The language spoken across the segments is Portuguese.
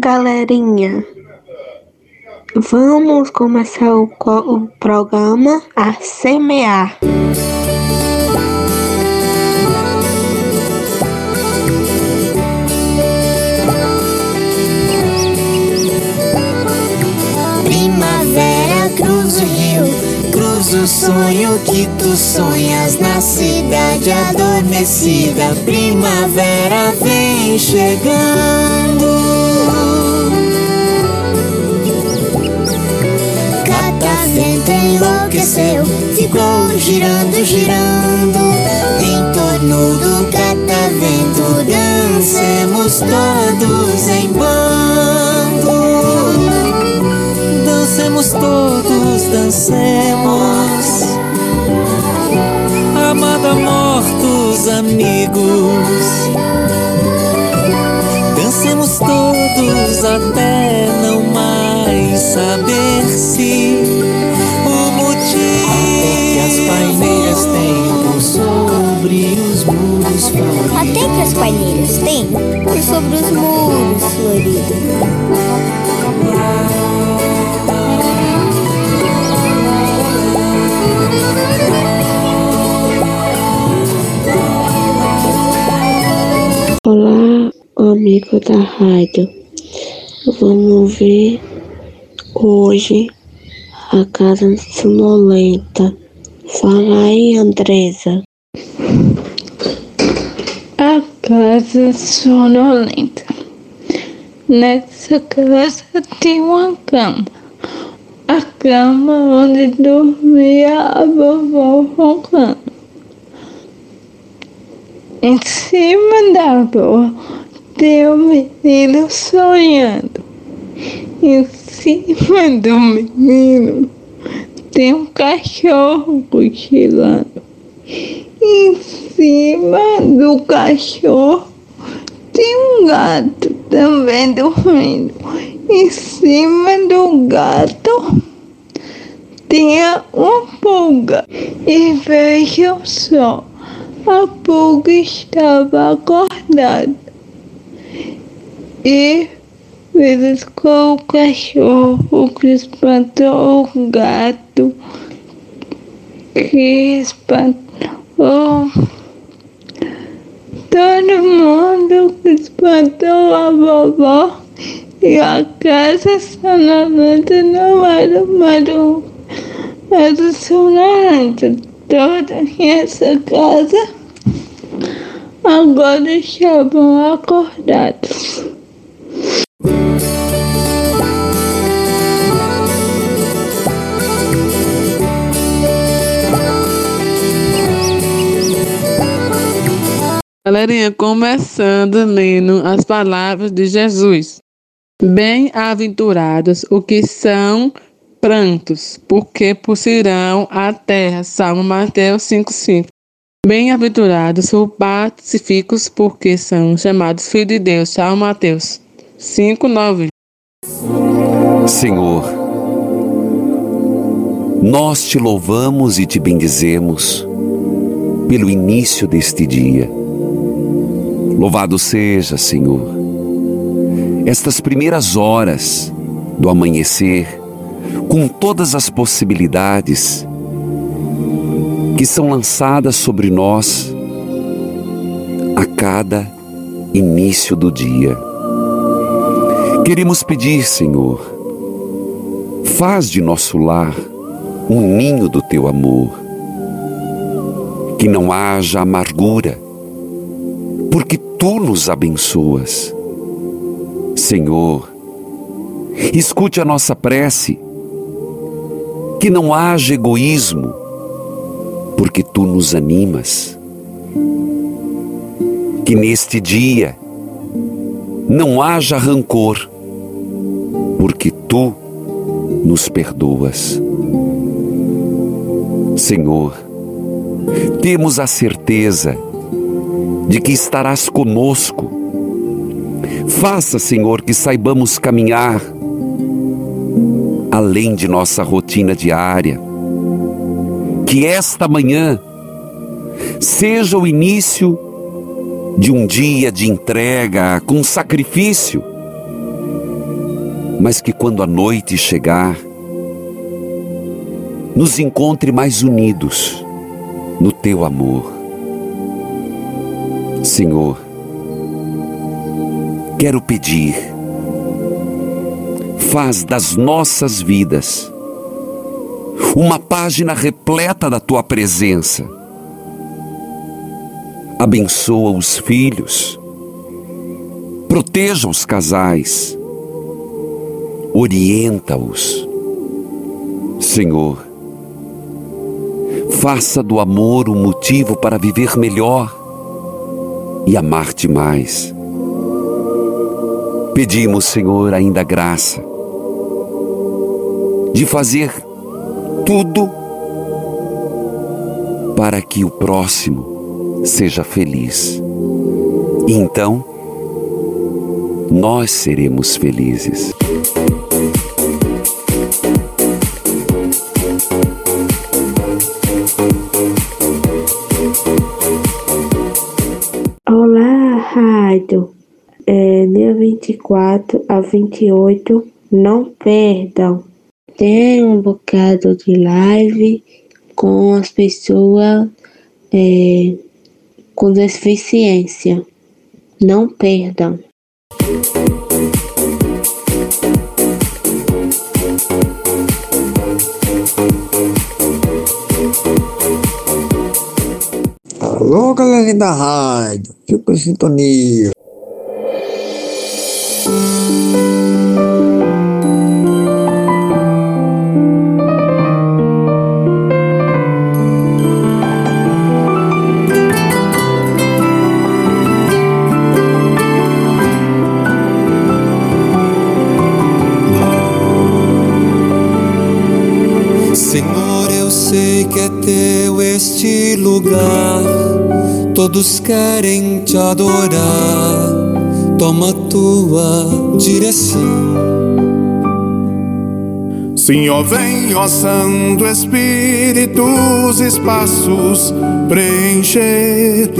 galerinha, vamos começar o, o programa a semear. Primavera cruza o rio, cruza o sonho que tu sonhas na cidade adormecida. Primavera vem chegando. Enlouqueceu, ficou girando, girando em torno do catavento. Dancemos todos em bando. Dancemos todos, dancemos. Amada mortos amigos. Dancemos todos até não mais saber As paineiras têm por sobre os muros floridos. Olá, amigo da rádio. Vamos ver hoje a casa sonolenta. Fala aí, Andresa. A casa sonolenta. Nessa casa tem uma cama. A cama onde dormia a vovó roncando. Em cima da tem o um menino sonhando. Em cima do menino tem um cachorro cochilando. Em cima do cachorro tem um gato também dormindo. Em cima do gato tem uma pulga. E vejam só, a pulga estava acordada. E beliscou o cachorro que espantou o gato que espantou todo mundo espantou a vovó e a casa sonolenta não era mais um era sonolenta toda essa casa agora estavam acordados. Galerinha, começando lendo as palavras de Jesus. Bem-aventurados os que são prantos, porque possuirão a terra. Salmo Mateus 5,5. Bem-aventurados os pacíficos, porque são chamados filhos de Deus. Salmo Mateus 5,9. Senhor, nós te louvamos e te bendizemos pelo início deste dia Louvado seja, Senhor, estas primeiras horas do amanhecer, com todas as possibilidades que são lançadas sobre nós a cada início do dia. Queremos pedir, Senhor, faz de nosso lar um ninho do teu amor, que não haja amargura, porque tu nos abençoas. Senhor, escute a nossa prece, que não haja egoísmo, porque tu nos animas. Que neste dia não haja rancor, porque tu nos perdoas. Senhor, temos a certeza de que estarás conosco. Faça, Senhor, que saibamos caminhar além de nossa rotina diária. Que esta manhã seja o início de um dia de entrega com sacrifício mas que quando a noite chegar, nos encontre mais unidos no teu amor. Senhor, quero pedir, faz das nossas vidas uma página repleta da tua presença. Abençoa os filhos, proteja os casais, orienta-os. Senhor, faça do amor um motivo para viver melhor e amar-te mais. Pedimos, Senhor, ainda graça de fazer tudo para que o próximo seja feliz. E então, nós seremos felizes. Rádio. É, dia 24 a 28, não perdam. Tem um bocado de live com as pessoas é, com deficiência. Não perdam. Alô, galera da rádio, fica em sintonia. Senhor, Todos querem te adorar. Toma tua direção. Senhor, vem, ó Santo Espírito, os espaços preencher.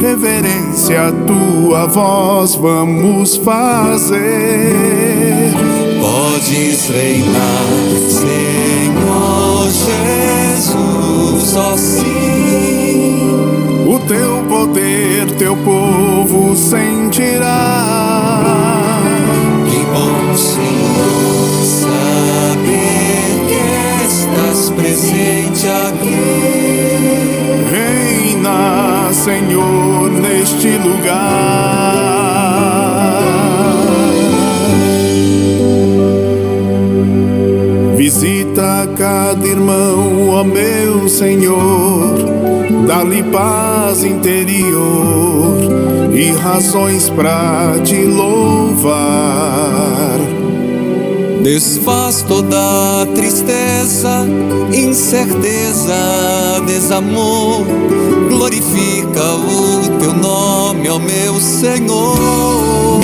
Reverência à tua voz vamos fazer. Podes reinar, Senhor Jesus, ó sim. Teu poder, teu povo sentirá. Que bom, Senhor, saber que estás presente aqui. Reina, Senhor, neste lugar. Visita cada irmão, ó meu Senhor, dá-lhe paz interior e razões pra te louvar. Desfaz toda tristeza, incerteza, desamor. Glorifica o teu nome, ó meu Senhor.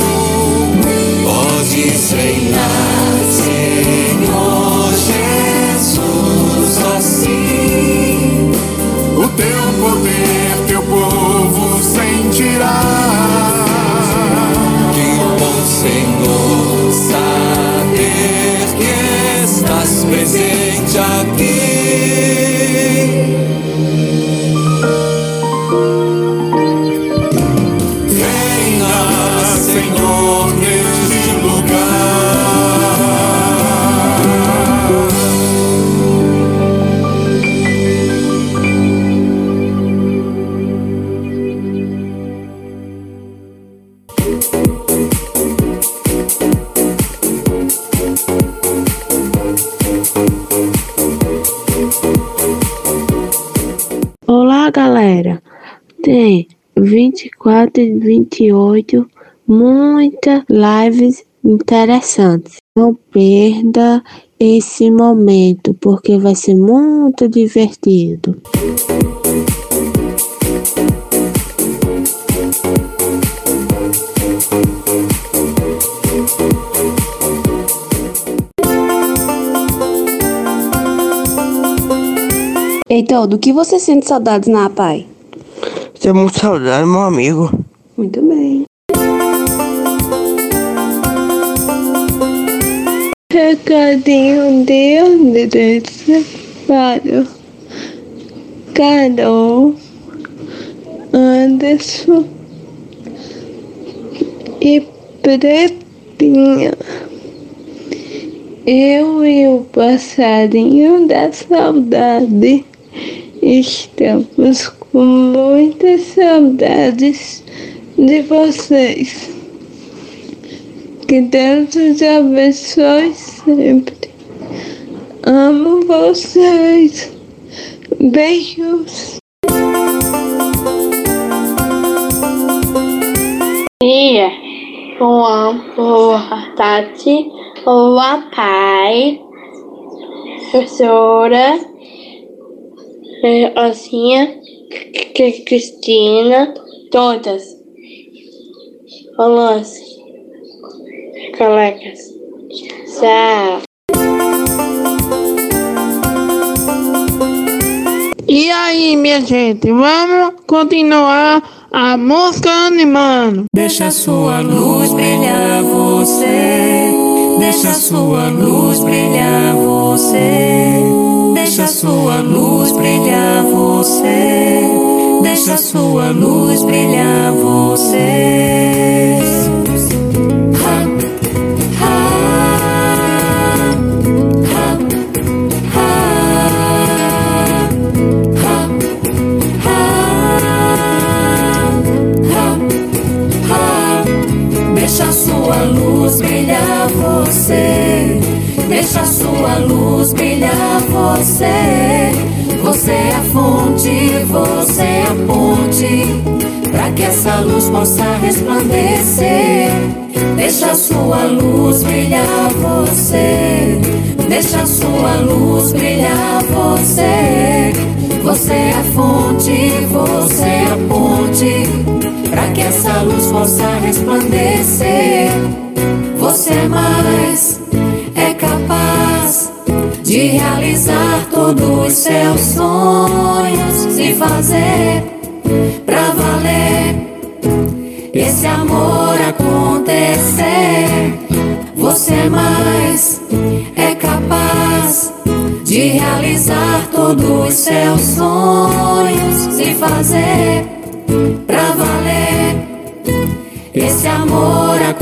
24 e 28 muitas lives interessantes. Não perda esse momento, porque vai ser muito divertido. Heitor, do que você sente saudades na APAI? Tenho muito saudade, meu amigo. Muito bem. Recadinho de Andressa para Carol, Anderson e Pretinha. Eu e o passarinho da saudade estamos com muitas saudades de vocês. Que Deus os abençoe sempre. Amo vocês. Beijos. Dia, boa, boa tarde, boa pai, professora, Osinha, Cristina, todas. Olá colegas. Tchau. E aí, minha gente, vamos continuar a música animando. Deixa a sua luz brilhar você. Deixa a sua luz brilhar você. Deixa sua luz brilhar você. Deixa a sua luz brilhar você. Deixa a sua luz brilhar. Você a fonte, você é a ponte. Pra que essa luz possa resplandecer. Deixa a sua luz brilhar você. Deixa a sua luz brilhar você. Você é a fonte, você é a ponte. Pra que essa luz possa resplandecer. Você é mais de realizar todos os seus sonhos e fazer pra valer esse amor acontecer. Você é mais é capaz de realizar todos os seus sonhos e fazer pra valer esse amor acontecer.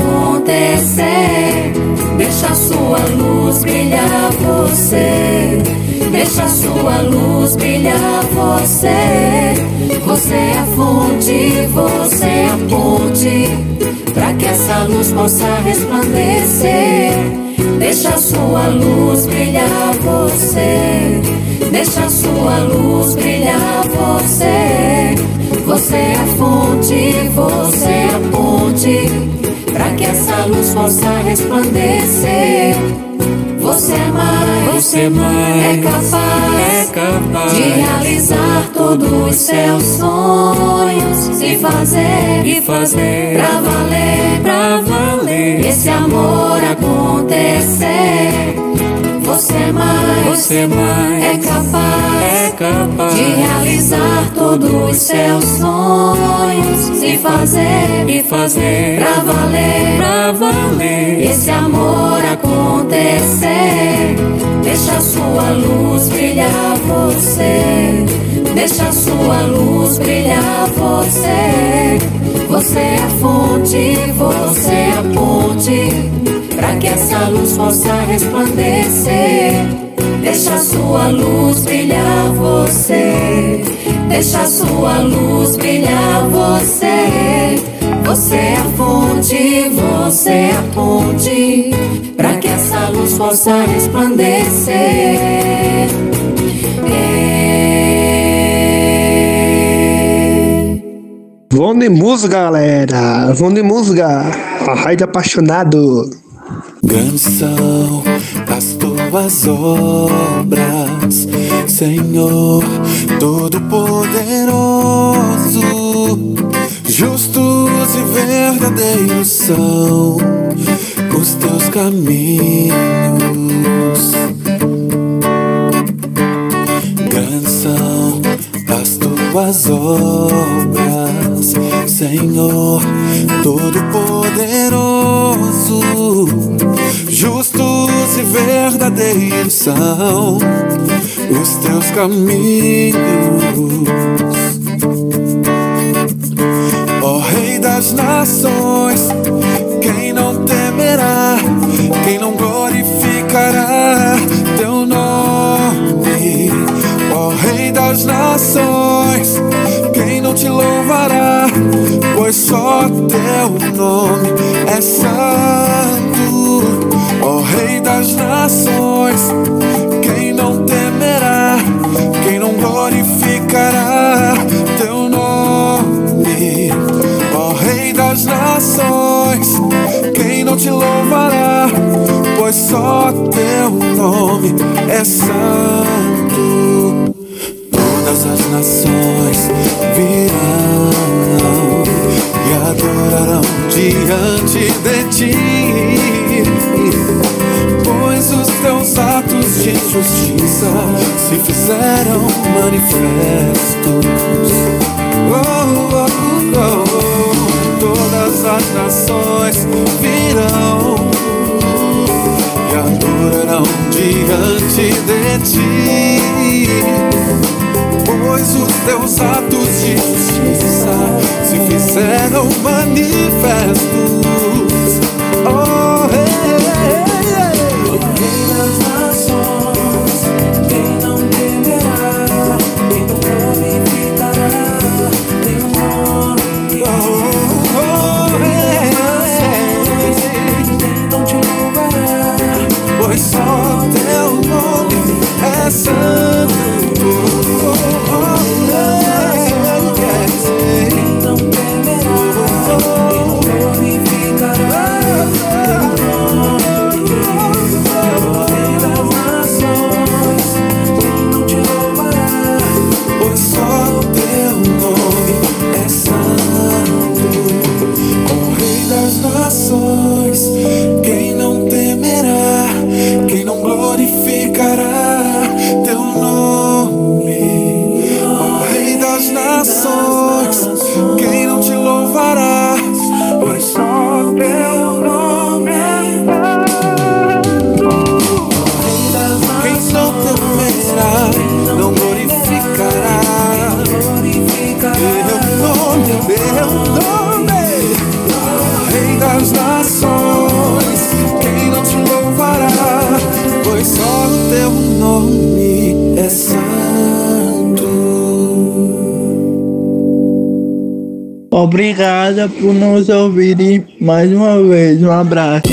Deixa a sua luz brilhar você. Deixa a sua luz brilhar você. Você é a fonte, você é a ponte. Pra que essa luz possa resplandecer. Deixa a sua luz brilhar você. Deixa a sua luz brilhar você. Você é a fonte, você é a ponte, para que essa luz possa resplandecer. Você é mais, você é, mais é, capaz, é capaz de realizar todos os seus sonhos e fazer, e fazer pra valer, pra valer esse amor acontecer. Você é mais, você é, mais é, capaz, é capaz de realizar todos os seus sonhos e fazer, e fazer pra valer, pra valer esse amor acontecer. Deixa sua luz brilhar você. Deixa sua luz brilhar você. Você é a fonte, você é a ponte para que essa luz possa resplandecer. Deixa sua luz brilhar você. Deixa a sua luz brilhar você. Você é a fonte, você é a ponte, para que essa luz possa resplandecer. Vão de música, galera. Vão de música. A raio apaixonado. São as tuas obras, Senhor Todo-Poderoso. Justos e verdadeiros são os teus caminhos. Grandes são as tuas obras, Senhor Todo-Poderoso. Justos e verdadeiros são os teus caminhos. Ó Rei das Nações, quem não temerá, quem não glorificará teu nome? Ó Rei das Nações, quem não te louvará? Pois só teu nome é santo. Ó Rei das Nações, quem não temerá, quem não glorificará teu nome? Ó Rei das Nações, quem não te louvará? Pois só teu nome é santo. Todas as nações virão e adorarão diante de ti, de justiça se fizeram manifestos. Oh, oh, oh. Todas as nações virão e adorarão diante de ti pois os teus atos de justiça se fizeram manifestos. Obrigada por nos ouvirem mais uma vez. Um abraço.